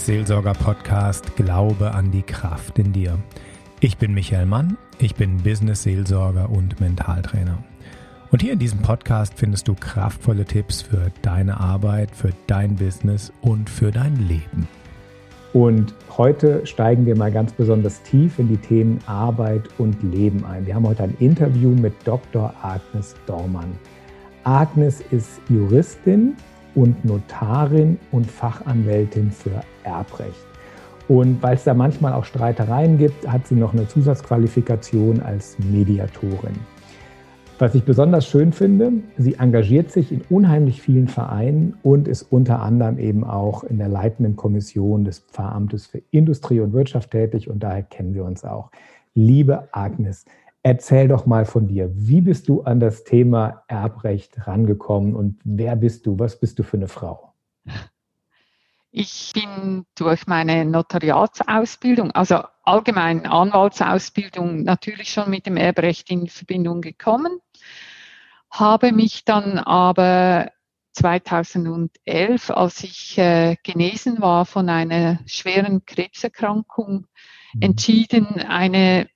herzlich willkommen beim Business Seelsorger Podcast Glaube an die Kraft in dir. Ich bin Michael Mann, ich bin Business Seelsorger und Mentaltrainer. Und hier in diesem Podcast findest du kraftvolle Tipps für deine Arbeit, für dein Business und für dein Leben. Und heute steigen wir mal ganz besonders tief in die Themen Arbeit und Leben ein. Wir haben heute ein Interview mit Dr. Agnes Dormann. Agnes ist Juristin und Notarin und Fachanwältin für Erbrecht. Und weil es da manchmal auch Streitereien gibt, hat sie noch eine Zusatzqualifikation als Mediatorin. Was ich besonders schön finde, sie engagiert sich in unheimlich vielen Vereinen und ist unter anderem eben auch in der leitenden Kommission des Pfarramtes für Industrie und Wirtschaft tätig und daher kennen wir uns auch. Liebe Agnes, Erzähl doch mal von dir. Wie bist du an das Thema Erbrecht rangekommen und wer bist du? Was bist du für eine Frau? Ich bin durch meine Notariatsausbildung, also allgemein Anwaltsausbildung, natürlich schon mit dem Erbrecht in Verbindung gekommen, habe mich dann aber 2011, als ich äh, genesen war von einer schweren Krebserkrankung, mhm. entschieden, eine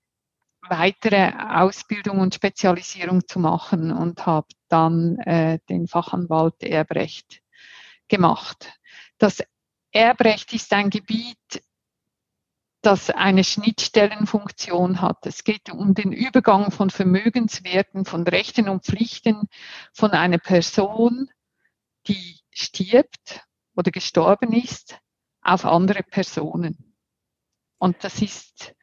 weitere Ausbildung und Spezialisierung zu machen und habe dann äh, den Fachanwalt Erbrecht gemacht. Das Erbrecht ist ein Gebiet, das eine Schnittstellenfunktion hat. Es geht um den Übergang von Vermögenswerten, von Rechten und Pflichten von einer Person, die stirbt oder gestorben ist, auf andere Personen. Und das ist,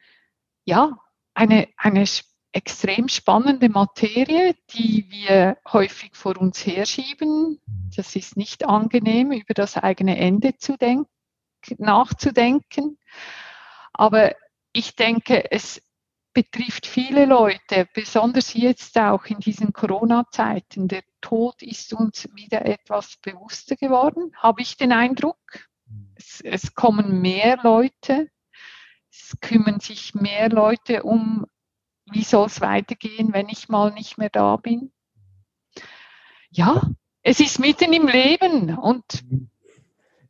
ja, eine, eine extrem spannende Materie, die wir häufig vor uns herschieben. Das ist nicht angenehm, über das eigene Ende zu denken, nachzudenken. Aber ich denke, es betrifft viele Leute, besonders jetzt auch in diesen Corona-Zeiten. Der Tod ist uns wieder etwas bewusster geworden, habe ich den Eindruck. Es, es kommen mehr Leute es kümmern sich mehr Leute um, wie soll es weitergehen, wenn ich mal nicht mehr da bin. Ja, es ist mitten im Leben und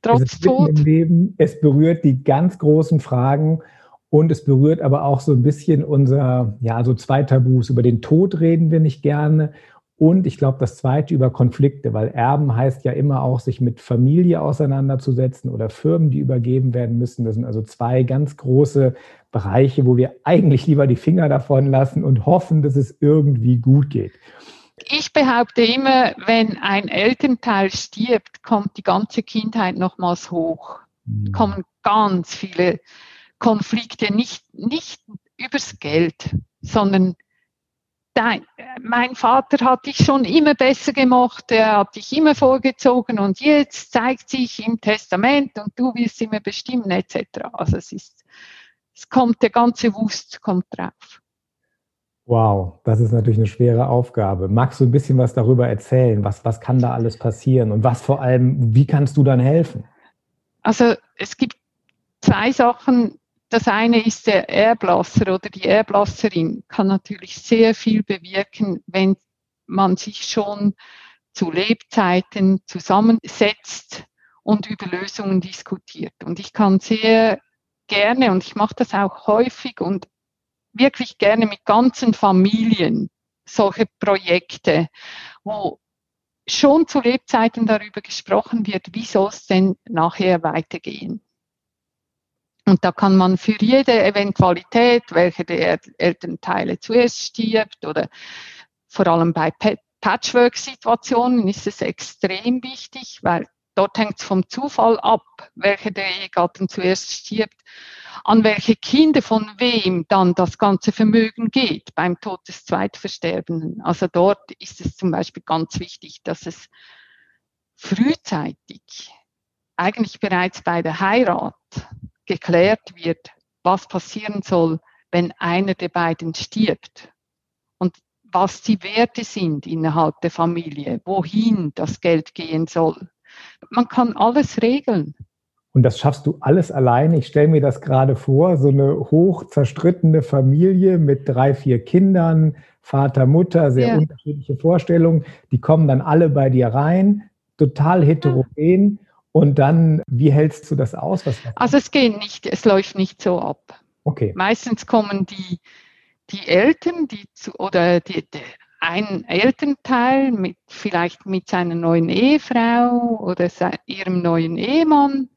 trotz es Tod. Im Leben, es berührt die ganz großen Fragen und es berührt aber auch so ein bisschen unser, ja, so zwei Tabus. Über den Tod reden wir nicht gerne und ich glaube, das zweite über Konflikte, weil Erben heißt ja immer auch, sich mit Familie auseinanderzusetzen oder Firmen, die übergeben werden müssen. Das sind also zwei ganz große Bereiche, wo wir eigentlich lieber die Finger davon lassen und hoffen, dass es irgendwie gut geht. Ich behaupte immer, wenn ein Elternteil stirbt, kommt die ganze Kindheit nochmals hoch. Mhm. Kommen ganz viele Konflikte, nicht, nicht übers Geld, sondern dein, mein Vater hat dich schon immer besser gemacht, er hat dich immer vorgezogen und jetzt zeigt sich im Testament und du wirst immer bestimmen etc. Also es ist, es kommt, der ganze Wust kommt drauf. Wow, das ist natürlich eine schwere Aufgabe. Magst du ein bisschen was darüber erzählen? Was, was kann da alles passieren und was vor allem, wie kannst du dann helfen? Also es gibt zwei Sachen, das eine ist der Erblasser oder die Erblasserin kann natürlich sehr viel bewirken, wenn man sich schon zu Lebzeiten zusammensetzt und über Lösungen diskutiert. Und ich kann sehr gerne, und ich mache das auch häufig und wirklich gerne mit ganzen Familien solche Projekte, wo schon zu Lebzeiten darüber gesprochen wird, wie soll es denn nachher weitergehen. Und da kann man für jede Eventualität, welche der Elternteile zuerst stirbt oder vor allem bei Patchwork-Situationen ist es extrem wichtig, weil dort hängt es vom Zufall ab, welcher der Ehegatten zuerst stirbt, an welche Kinder von wem dann das ganze Vermögen geht beim Tod des Zweitversterbenden. Also dort ist es zum Beispiel ganz wichtig, dass es frühzeitig, eigentlich bereits bei der Heirat, geklärt wird, was passieren soll, wenn einer der beiden stirbt und was die Werte sind innerhalb der Familie, wohin das Geld gehen soll. Man kann alles regeln. Und das schaffst du alles alleine. Ich stelle mir das gerade vor, so eine hoch zerstrittene Familie mit drei, vier Kindern, Vater, Mutter, sehr ja. unterschiedliche Vorstellungen. Die kommen dann alle bei dir rein, total heterogen. Und dann, wie hältst du das aus? also es geht nicht, es läuft nicht so ab. Okay. Meistens kommen die, die Eltern, die zu, oder die, die, ein Elternteil mit vielleicht mit seiner neuen Ehefrau oder ihrem neuen Ehemann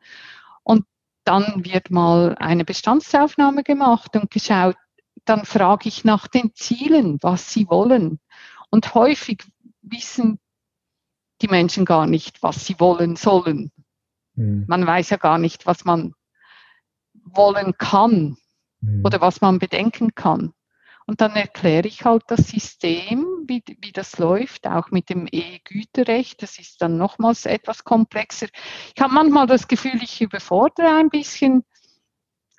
und dann wird mal eine Bestandsaufnahme gemacht und geschaut, dann frage ich nach den Zielen, was sie wollen. Und häufig wissen die Menschen gar nicht, was sie wollen sollen. Mhm. Man weiß ja gar nicht, was man wollen kann mhm. oder was man bedenken kann. Und dann erkläre ich halt das System, wie, wie das läuft, auch mit dem E-Güterrecht. Das ist dann nochmals etwas komplexer. Ich habe manchmal das Gefühl, ich überfordere ein bisschen.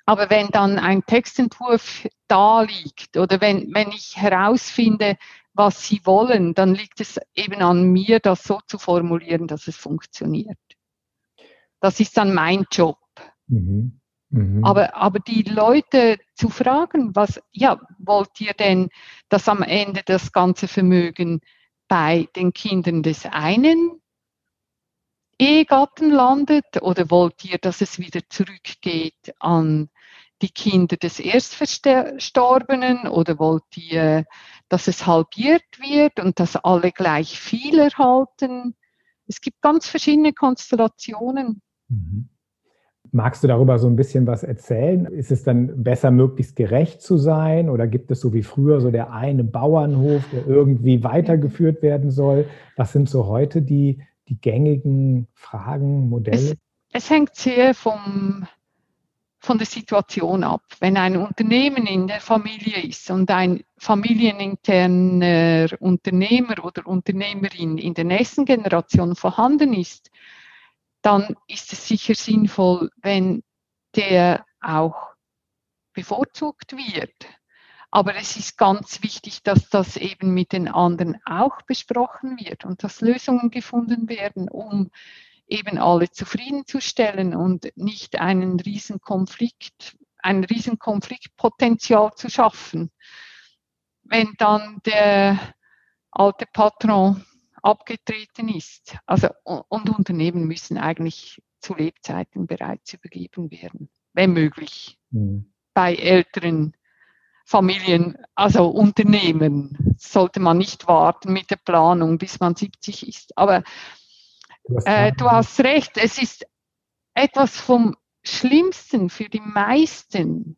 Aber wenn dann ein Textentwurf da liegt oder wenn, wenn ich herausfinde, was Sie wollen, dann liegt es eben an mir, das so zu formulieren, dass es funktioniert. Das ist dann mein Job. Mhm. Mhm. Aber, aber die Leute zu fragen, was, ja, wollt ihr denn, dass am Ende das ganze Vermögen bei den Kindern des einen Ehegatten landet oder wollt ihr, dass es wieder zurückgeht an die Kinder des Erstverstorbenen oder wollt ihr, dass es halbiert wird und dass alle gleich viel erhalten? Es gibt ganz verschiedene Konstellationen. Mhm. Magst du darüber so ein bisschen was erzählen? Ist es dann besser, möglichst gerecht zu sein? Oder gibt es so wie früher so der eine Bauernhof, der irgendwie weitergeführt werden soll? Was sind so heute die, die gängigen Fragen, Modelle? Es, es hängt sehr vom, von der Situation ab. Wenn ein Unternehmen in der Familie ist und ein familieninterner Unternehmer oder Unternehmerin in der nächsten Generation vorhanden ist, dann ist es sicher sinnvoll, wenn der auch bevorzugt wird. Aber es ist ganz wichtig, dass das eben mit den anderen auch besprochen wird und dass Lösungen gefunden werden, um eben alle zufriedenzustellen und nicht einen riesen ein riesen Konfliktpotenzial zu schaffen. Wenn dann der alte Patron abgetreten ist. Also, und Unternehmen müssen eigentlich zu Lebzeiten bereits übergeben werden, wenn möglich. Mhm. Bei älteren Familien, also Unternehmen, sollte man nicht warten mit der Planung, bis man 70 ist. Aber du hast, äh, du hast recht, es ist etwas vom Schlimmsten für die meisten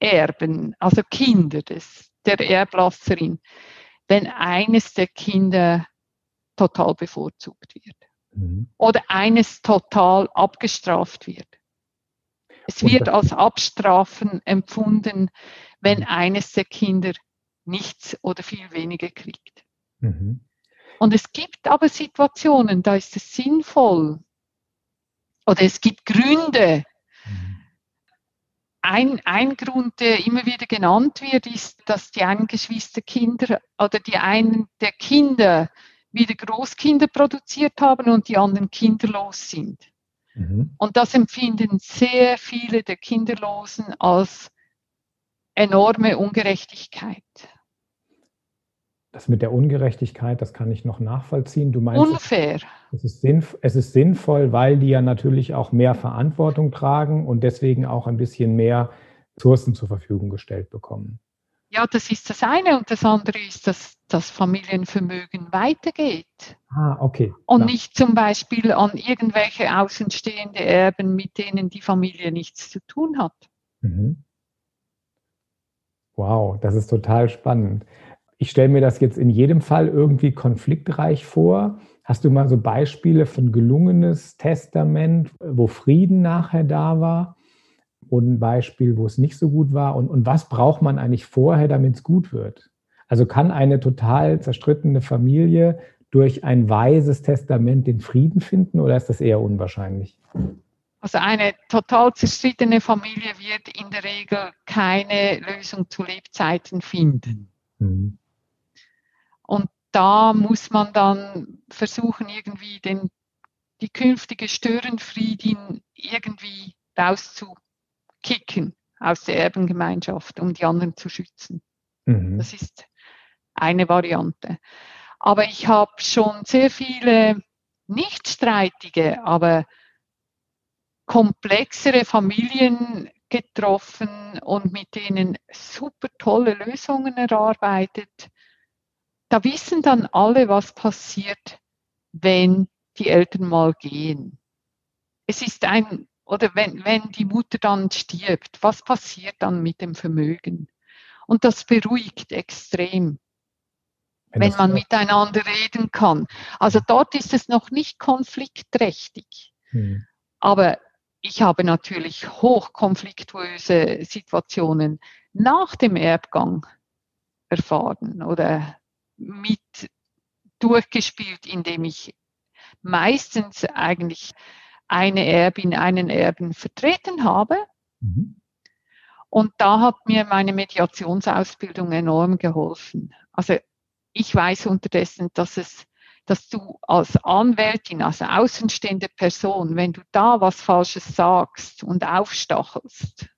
Erben, also Kinder des, der Erblasserin, wenn eines der Kinder total bevorzugt wird. Mhm. Oder eines total abgestraft wird. Es wird als Abstrafen empfunden, wenn mhm. eines der Kinder nichts oder viel weniger kriegt. Mhm. Und es gibt aber Situationen, da ist es sinnvoll. Oder es gibt Gründe. Mhm. Ein, ein Grund, der immer wieder genannt wird, ist, dass die einen Geschwisterkinder oder die einen der Kinder wieder Großkinder produziert haben und die anderen kinderlos sind. Mhm. Und das empfinden sehr viele der Kinderlosen als enorme Ungerechtigkeit. Das mit der Ungerechtigkeit, das kann ich noch nachvollziehen. Du meinst, Unfair. Es ist, sinnvoll, es ist sinnvoll, weil die ja natürlich auch mehr Verantwortung tragen und deswegen auch ein bisschen mehr Ressourcen zur Verfügung gestellt bekommen. Ja, das ist das eine und das andere ist, dass das Familienvermögen weitergeht. Ah, okay. Und ja. nicht zum Beispiel an irgendwelche außenstehende Erben, mit denen die Familie nichts zu tun hat. Mhm. Wow, das ist total spannend. Ich stelle mir das jetzt in jedem Fall irgendwie konfliktreich vor. Hast du mal so Beispiele von gelungenes Testament, wo Frieden nachher da war? Und ein Beispiel, wo es nicht so gut war? Und, und was braucht man eigentlich vorher, damit es gut wird? Also kann eine total zerstrittene Familie durch ein weises Testament den Frieden finden oder ist das eher unwahrscheinlich? Also eine total zerstrittene Familie wird in der Regel keine Lösung zu Lebzeiten finden. Mhm. Und da muss man dann versuchen, irgendwie den, die künftige Störenfriedin irgendwie rauszuholen kicken aus der Erbengemeinschaft, um die anderen zu schützen. Mhm. Das ist eine Variante. Aber ich habe schon sehr viele nicht streitige, aber komplexere Familien getroffen und mit denen super tolle Lösungen erarbeitet. Da wissen dann alle, was passiert, wenn die Eltern mal gehen. Es ist ein, oder wenn, wenn die Mutter dann stirbt, was passiert dann mit dem Vermögen? Und das beruhigt extrem, wenn, wenn man miteinander reden kann. Also dort ist es noch nicht konfliktträchtig. Hm. Aber ich habe natürlich hochkonfliktuöse Situationen nach dem Erbgang erfahren oder mit durchgespielt, indem ich meistens eigentlich eine Erbin, einen Erben vertreten habe. Mhm. Und da hat mir meine Mediationsausbildung enorm geholfen. Also ich weiß unterdessen, dass es, dass du als Anwältin, als außenstehende Person, wenn du da was Falsches sagst und aufstachelst,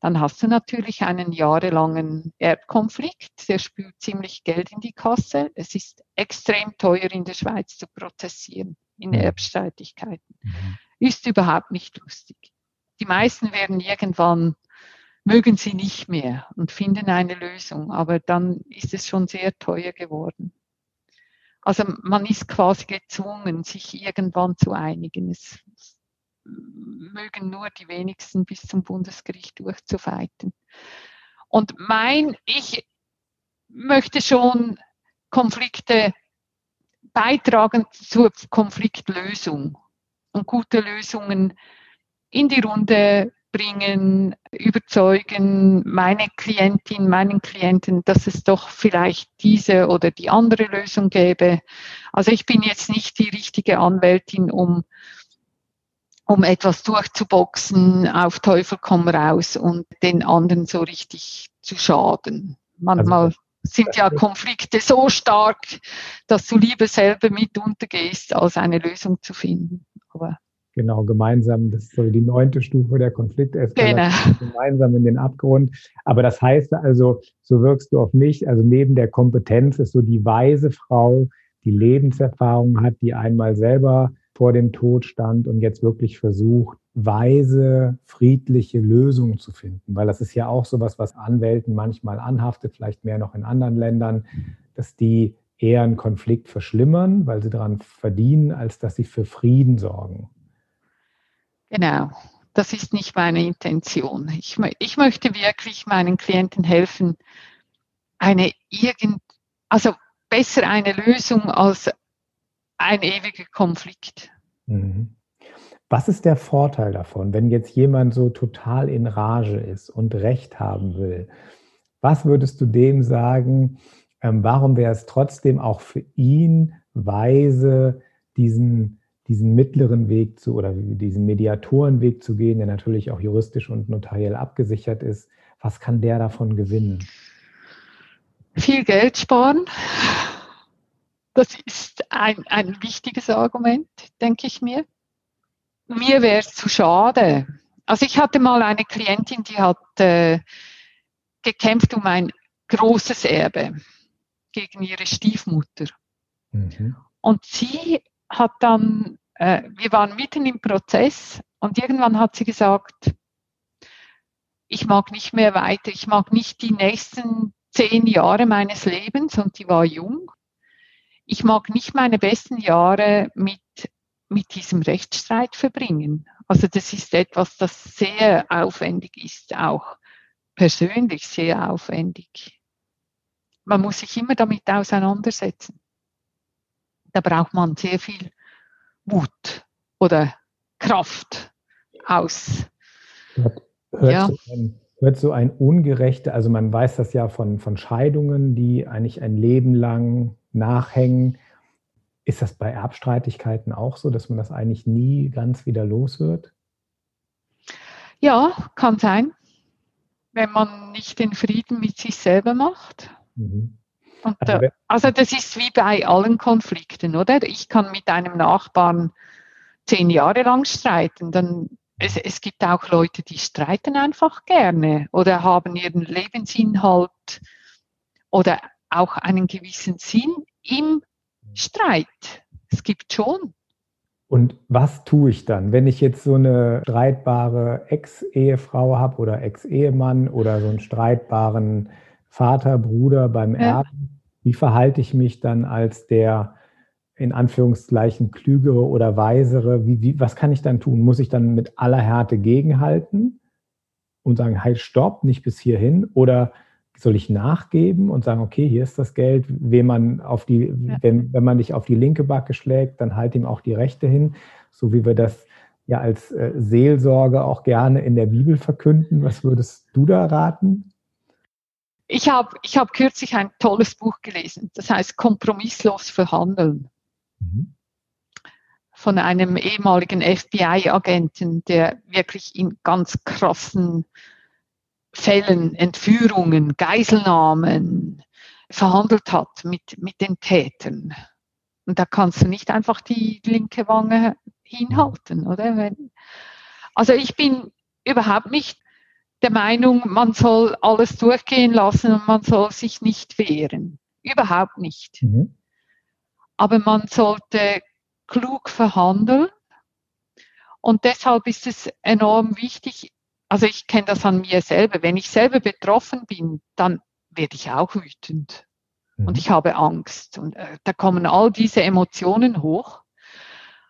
dann hast du natürlich einen jahrelangen Erbkonflikt, der spült ziemlich Geld in die Kasse. Es ist extrem teuer in der Schweiz zu prozessieren in mhm. Erbstreitigkeiten. Mhm. Ist überhaupt nicht lustig. Die meisten werden irgendwann, mögen sie nicht mehr und finden eine Lösung, aber dann ist es schon sehr teuer geworden. Also man ist quasi gezwungen, sich irgendwann zu einigen. Es mögen nur die wenigsten bis zum Bundesgericht durchzufeiten. Und mein, ich möchte schon Konflikte beitragen zur Konfliktlösung und gute Lösungen in die Runde bringen, überzeugen meine Klientin, meinen Klienten, dass es doch vielleicht diese oder die andere Lösung gäbe. Also ich bin jetzt nicht die richtige Anwältin, um um etwas durchzuboxen, auf Teufel komm raus und den anderen so richtig zu schaden. Manchmal also, sind ja Konflikte so stark, dass du lieber selber mit untergehst, als eine Lösung zu finden. Aber genau, gemeinsam, das ist so die neunte Stufe der Konflikteskalation, genau. gemeinsam in den Abgrund. Aber das heißt also, so wirkst du auf mich, also neben der Kompetenz ist so die weise Frau, die Lebenserfahrung hat, die einmal selber vor dem Tod stand und jetzt wirklich versucht, weise, friedliche Lösungen zu finden. Weil das ist ja auch sowas, was Anwälten manchmal anhaftet, vielleicht mehr noch in anderen Ländern, dass die eher einen Konflikt verschlimmern, weil sie daran verdienen, als dass sie für Frieden sorgen. Genau, das ist nicht meine Intention. Ich, ich möchte wirklich meinen Klienten helfen, eine irgend, also besser eine Lösung als ein ewiger Konflikt. Mhm. Was ist der Vorteil davon, wenn jetzt jemand so total in Rage ist und Recht haben will? Was würdest du dem sagen? Ähm, warum wäre es trotzdem auch für ihn weise, diesen, diesen mittleren Weg zu oder diesen Mediatorenweg zu gehen, der natürlich auch juristisch und notariell abgesichert ist? Was kann der davon gewinnen? Viel Geld sparen, das ist ein, ein wichtiges Argument, denke ich mir. Mir wäre es zu schade. Also ich hatte mal eine Klientin, die hat äh, gekämpft um ein großes Erbe gegen ihre Stiefmutter. Mhm. Und sie hat dann, äh, wir waren mitten im Prozess und irgendwann hat sie gesagt, ich mag nicht mehr weiter, ich mag nicht die nächsten zehn Jahre meines Lebens und die war jung ich mag nicht meine besten Jahre mit, mit diesem Rechtsstreit verbringen. Also das ist etwas, das sehr aufwendig ist, auch persönlich sehr aufwendig. Man muss sich immer damit auseinandersetzen. Da braucht man sehr viel Mut oder Kraft aus. Hört, ja. Hört so ein ungerechte, also man weiß das ja von, von Scheidungen, die eigentlich ein Leben lang nachhängen. Ist das bei Erbstreitigkeiten auch so, dass man das eigentlich nie ganz wieder los wird? Ja, kann sein, wenn man nicht den Frieden mit sich selber macht. Mhm. Also, da, also das ist wie bei allen Konflikten, oder? Ich kann mit einem Nachbarn zehn Jahre lang streiten, dann es, es, gibt auch Leute, die streiten einfach gerne oder haben ihren Lebensinhalt oder auch einen gewissen Sinn im Streit. Es gibt schon Und was tue ich dann, wenn ich jetzt so eine streitbare Ex-Ehefrau habe oder Ex-Ehemann oder so einen streitbaren Vater, Bruder beim ja. Erben? Wie verhalte ich mich dann als der in Anführungszeichen klügere oder weisere? Wie, wie, was kann ich dann tun? Muss ich dann mit aller Härte gegenhalten und sagen, halt, stopp, nicht bis hierhin? Oder soll ich nachgeben und sagen, okay, hier ist das Geld, wem man auf die, ja. wenn, wenn man dich auf die linke Backe schlägt, dann halt ihm auch die rechte hin, so wie wir das ja als äh, Seelsorge auch gerne in der Bibel verkünden. Was würdest du da raten? Ich habe ich hab kürzlich ein tolles Buch gelesen, das heißt Kompromisslos verhandeln. Mhm. Von einem ehemaligen FBI-Agenten, der wirklich in ganz krassen Fällen, Entführungen, Geiselnahmen verhandelt hat mit, mit den Tätern. Und da kannst du nicht einfach die linke Wange hinhalten, oder? Also ich bin überhaupt nicht der Meinung, man soll alles durchgehen lassen und man soll sich nicht wehren. Überhaupt nicht. Mhm. Aber man sollte klug verhandeln. Und deshalb ist es enorm wichtig, also ich kenne das an mir selber. Wenn ich selber betroffen bin, dann werde ich auch wütend. Mhm. Und ich habe Angst. Und äh, da kommen all diese Emotionen hoch.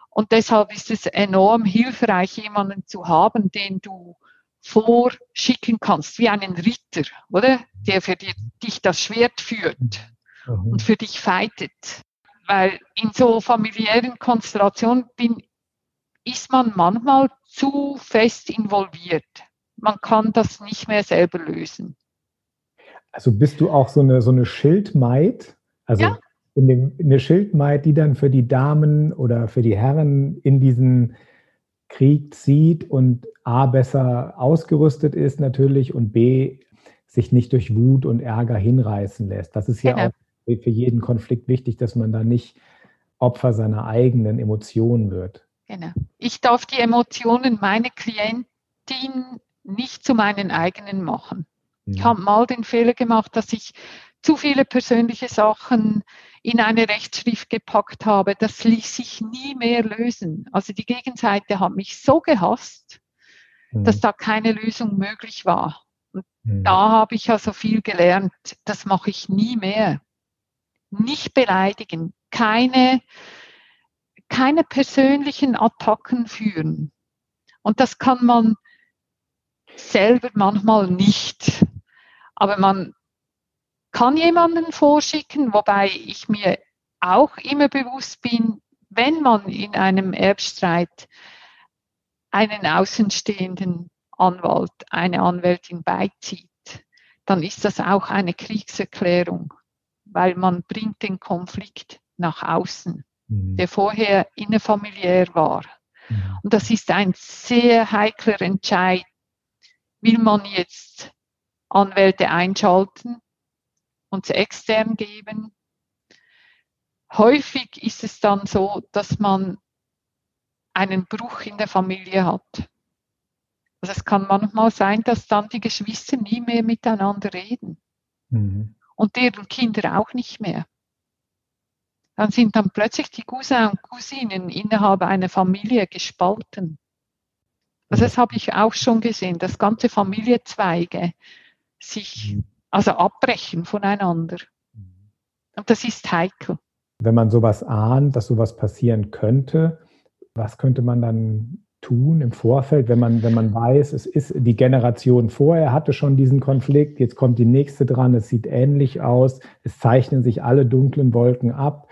Und deshalb ist es enorm hilfreich, jemanden zu haben, den du vorschicken kannst, wie einen Ritter, oder? Der für die, dich das Schwert führt mhm. und für dich fightet. Weil in so familiären Konstellationen bin, ist man manchmal zu fest involviert man kann das nicht mehr selber lösen. Also bist du auch so eine, so eine Schildmaid? Also ja. in dem, eine Schildmaid, die dann für die Damen oder für die Herren in diesen Krieg zieht und A besser ausgerüstet ist natürlich und B sich nicht durch Wut und Ärger hinreißen lässt. Das ist ja genau. auch für jeden Konflikt wichtig, dass man da nicht Opfer seiner eigenen Emotionen wird. Genau. Ich darf die Emotionen meiner Klientin nicht zu meinen eigenen machen. Mhm. Ich habe mal den Fehler gemacht, dass ich zu viele persönliche Sachen in eine Rechtsschrift gepackt habe. Das ließ sich nie mehr lösen. Also die Gegenseite hat mich so gehasst, mhm. dass da keine Lösung möglich war. Und mhm. da habe ich also viel gelernt. Das mache ich nie mehr. Nicht beleidigen, keine, keine persönlichen Attacken führen. Und das kann man selber manchmal nicht. Aber man kann jemanden vorschicken, wobei ich mir auch immer bewusst bin, wenn man in einem Erbstreit einen außenstehenden Anwalt, eine Anwältin beizieht, dann ist das auch eine Kriegserklärung, weil man bringt den Konflikt nach außen, mhm. der vorher innerfamiliär war. Mhm. Und das ist ein sehr heikler Entscheid, will man jetzt Anwälte einschalten und sie extern geben. Häufig ist es dann so, dass man einen Bruch in der Familie hat. Also es kann manchmal sein, dass dann die Geschwister nie mehr miteinander reden mhm. Und deren Kinder auch nicht mehr. Dann sind dann plötzlich die Cousin und Cousinen innerhalb einer Familie gespalten. Also das habe ich auch schon gesehen, dass ganze Familienzweige sich mhm. also abbrechen voneinander. Und das ist heikel. Wenn man sowas ahnt, dass sowas passieren könnte, was könnte man dann tun im Vorfeld, wenn man, wenn man weiß, es ist die Generation vorher hatte schon diesen Konflikt, jetzt kommt die nächste dran, es sieht ähnlich aus, es zeichnen sich alle dunklen Wolken ab.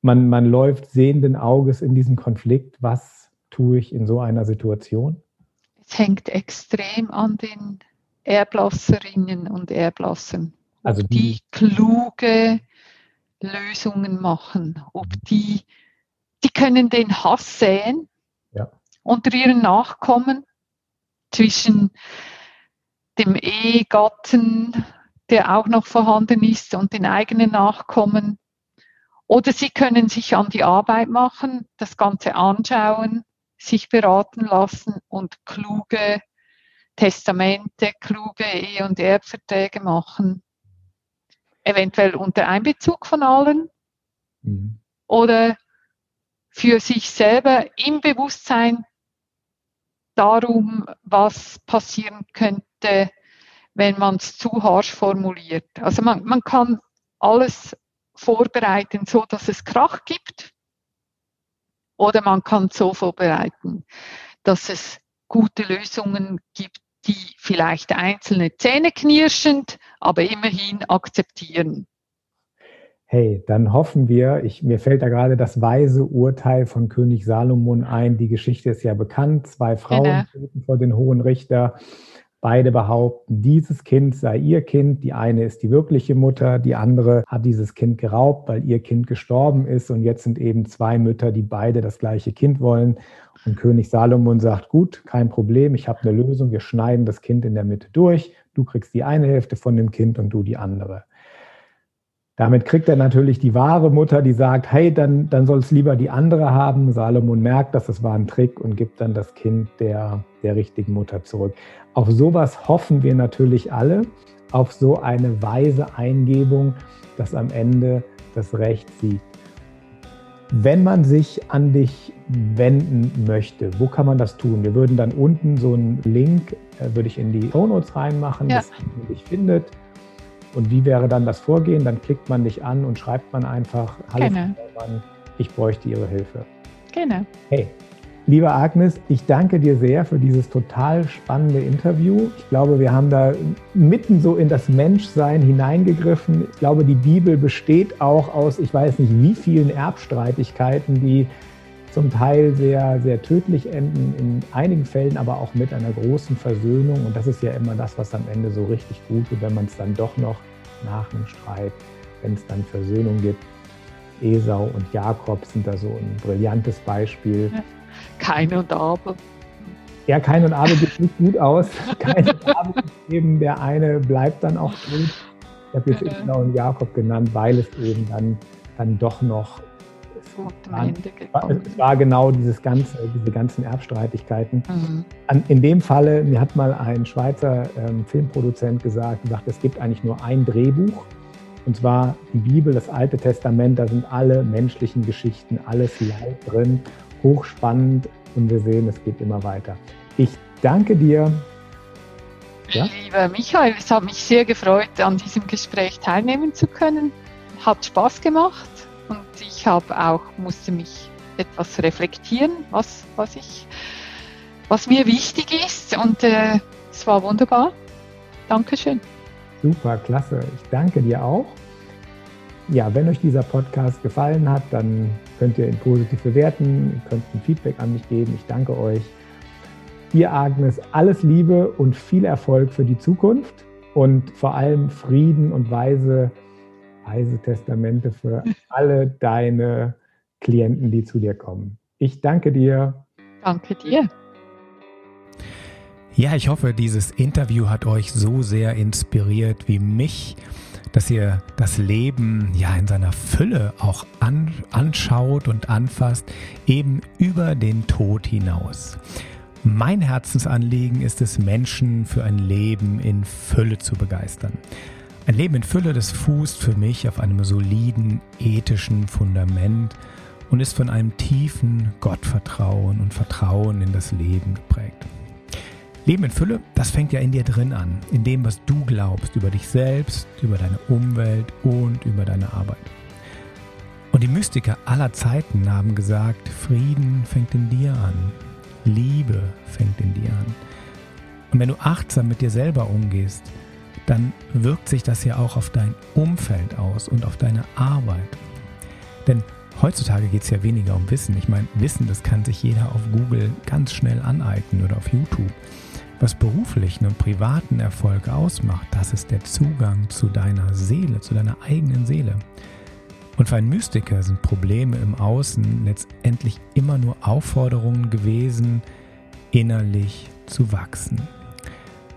Man, man läuft sehenden Auges in diesen Konflikt. Was tue ich in so einer Situation? Es hängt extrem an den Erblasserinnen und Erblassern. Also die, die kluge Lösungen machen, ob die, die können den Hass säen ja. Unter ihren Nachkommen zwischen dem Ehegatten, der auch noch vorhanden ist, und den eigenen Nachkommen. Oder sie können sich an die Arbeit machen, das Ganze anschauen sich beraten lassen und kluge Testamente, kluge Ehe- und Erbverträge machen. Eventuell unter Einbezug von allen mhm. oder für sich selber im Bewusstsein darum, was passieren könnte, wenn man es zu harsch formuliert. Also man, man kann alles vorbereiten, so dass es Krach gibt. Oder man kann es so vorbereiten, dass es gute Lösungen gibt, die vielleicht einzelne Zähne knirschend, aber immerhin akzeptieren. Hey, dann hoffen wir, ich, mir fällt da gerade das weise Urteil von König Salomon ein. Die Geschichte ist ja bekannt. Zwei Frauen genau. treten vor den hohen Richter. Beide behaupten, dieses Kind sei ihr Kind. Die eine ist die wirkliche Mutter, die andere hat dieses Kind geraubt, weil ihr Kind gestorben ist. Und jetzt sind eben zwei Mütter, die beide das gleiche Kind wollen. Und König Salomon sagt, gut, kein Problem, ich habe eine Lösung. Wir schneiden das Kind in der Mitte durch. Du kriegst die eine Hälfte von dem Kind und du die andere. Damit kriegt er natürlich die wahre Mutter, die sagt, hey, dann, dann soll es lieber die andere haben. Salomon merkt, dass es war ein Trick und gibt dann das Kind der, der richtigen Mutter zurück. Auf sowas hoffen wir natürlich alle, auf so eine weise Eingebung, dass am Ende das Recht siegt. Wenn man sich an dich wenden möchte, wo kann man das tun? Wir würden dann unten so einen Link, äh, würde ich in die Show Notes reinmachen, ja. dass man dich findet. Und wie wäre dann das Vorgehen? Dann klickt man dich an und schreibt man einfach, hallo Mann, ich bräuchte Ihre Hilfe. Genau. Hey, liebe Agnes, ich danke dir sehr für dieses total spannende Interview. Ich glaube, wir haben da mitten so in das Menschsein hineingegriffen. Ich glaube, die Bibel besteht auch aus, ich weiß nicht wie vielen Erbstreitigkeiten, die zum Teil sehr, sehr tödlich enden, in einigen Fällen aber auch mit einer großen Versöhnung. Und das ist ja immer das, was am Ende so richtig gut wird, wenn man es dann doch noch nach dem Streit, wenn es dann Versöhnung gibt. Esau und Jakob sind da so ein brillantes Beispiel. Kein und Aber. Ja, Kein und Aber geht nicht gut aus. Kein und Aber eben, der eine bleibt dann auch gut. Ich habe jetzt Esau und Jakob genannt, weil es eben dann, dann doch noch gut am Ende gekommen. Es war genau dieses ganze, diese ganzen Erbstreitigkeiten. Mhm. An, in dem Falle, mir hat mal ein Schweizer ähm, Filmproduzent gesagt, gesagt, es gibt eigentlich nur ein Drehbuch. Und zwar die Bibel, das Alte Testament, da sind alle menschlichen Geschichten, alles Leid drin, hochspannend und wir sehen, es geht immer weiter. Ich danke dir. Ja? Lieber Michael, es hat mich sehr gefreut, an diesem Gespräch teilnehmen zu können. Hat Spaß gemacht und ich habe auch, musste mich etwas reflektieren, was, was ich, was mir wichtig ist und äh, es war wunderbar. Dankeschön. Super, klasse. Ich danke dir auch. Ja, wenn euch dieser Podcast gefallen hat, dann könnt ihr ihn positiv bewerten, ihr könnt ein Feedback an mich geben. Ich danke euch. Dir, Agnes, alles Liebe und viel Erfolg für die Zukunft und vor allem Frieden und weise weise Testamente für alle deine Klienten, die zu dir kommen. Ich danke dir. Danke dir. Ja, ich hoffe, dieses Interview hat euch so sehr inspiriert wie mich, dass ihr das Leben ja in seiner Fülle auch an, anschaut und anfasst, eben über den Tod hinaus. Mein Herzensanliegen ist es, Menschen für ein Leben in Fülle zu begeistern. Ein Leben in Fülle, das fußt für mich auf einem soliden ethischen Fundament und ist von einem tiefen Gottvertrauen und Vertrauen in das Leben geprägt. Leben in Fülle, das fängt ja in dir drin an, in dem, was du glaubst über dich selbst, über deine Umwelt und über deine Arbeit. Und die Mystiker aller Zeiten haben gesagt, Frieden fängt in dir an, Liebe fängt in dir an. Und wenn du achtsam mit dir selber umgehst, dann wirkt sich das ja auch auf dein Umfeld aus und auf deine Arbeit. Denn heutzutage geht es ja weniger um Wissen. Ich meine, Wissen, das kann sich jeder auf Google ganz schnell aneignen oder auf YouTube. Was beruflichen und privaten Erfolg ausmacht, das ist der Zugang zu deiner Seele, zu deiner eigenen Seele. Und für einen Mystiker sind Probleme im Außen letztendlich immer nur Aufforderungen gewesen, innerlich zu wachsen.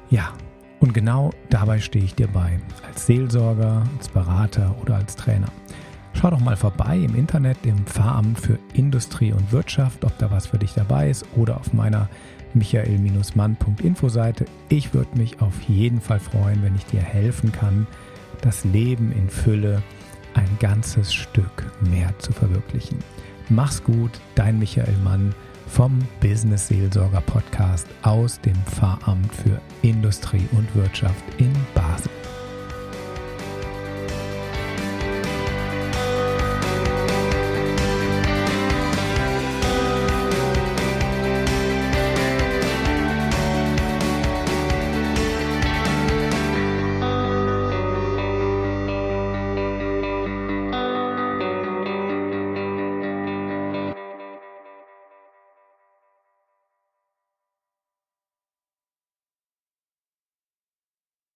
Ja, und genau dabei stehe ich dir bei, als Seelsorger, als Berater oder als Trainer. Schau doch mal vorbei im Internet, im Pfarramt für Industrie und Wirtschaft, ob da was für dich dabei ist oder auf meiner michael-mann.info Seite. Ich würde mich auf jeden Fall freuen, wenn ich dir helfen kann, das Leben in Fülle ein ganzes Stück mehr zu verwirklichen. Mach's gut, dein Michael Mann vom Business Seelsorger Podcast aus dem Pfarramt für Industrie und Wirtschaft in Basel.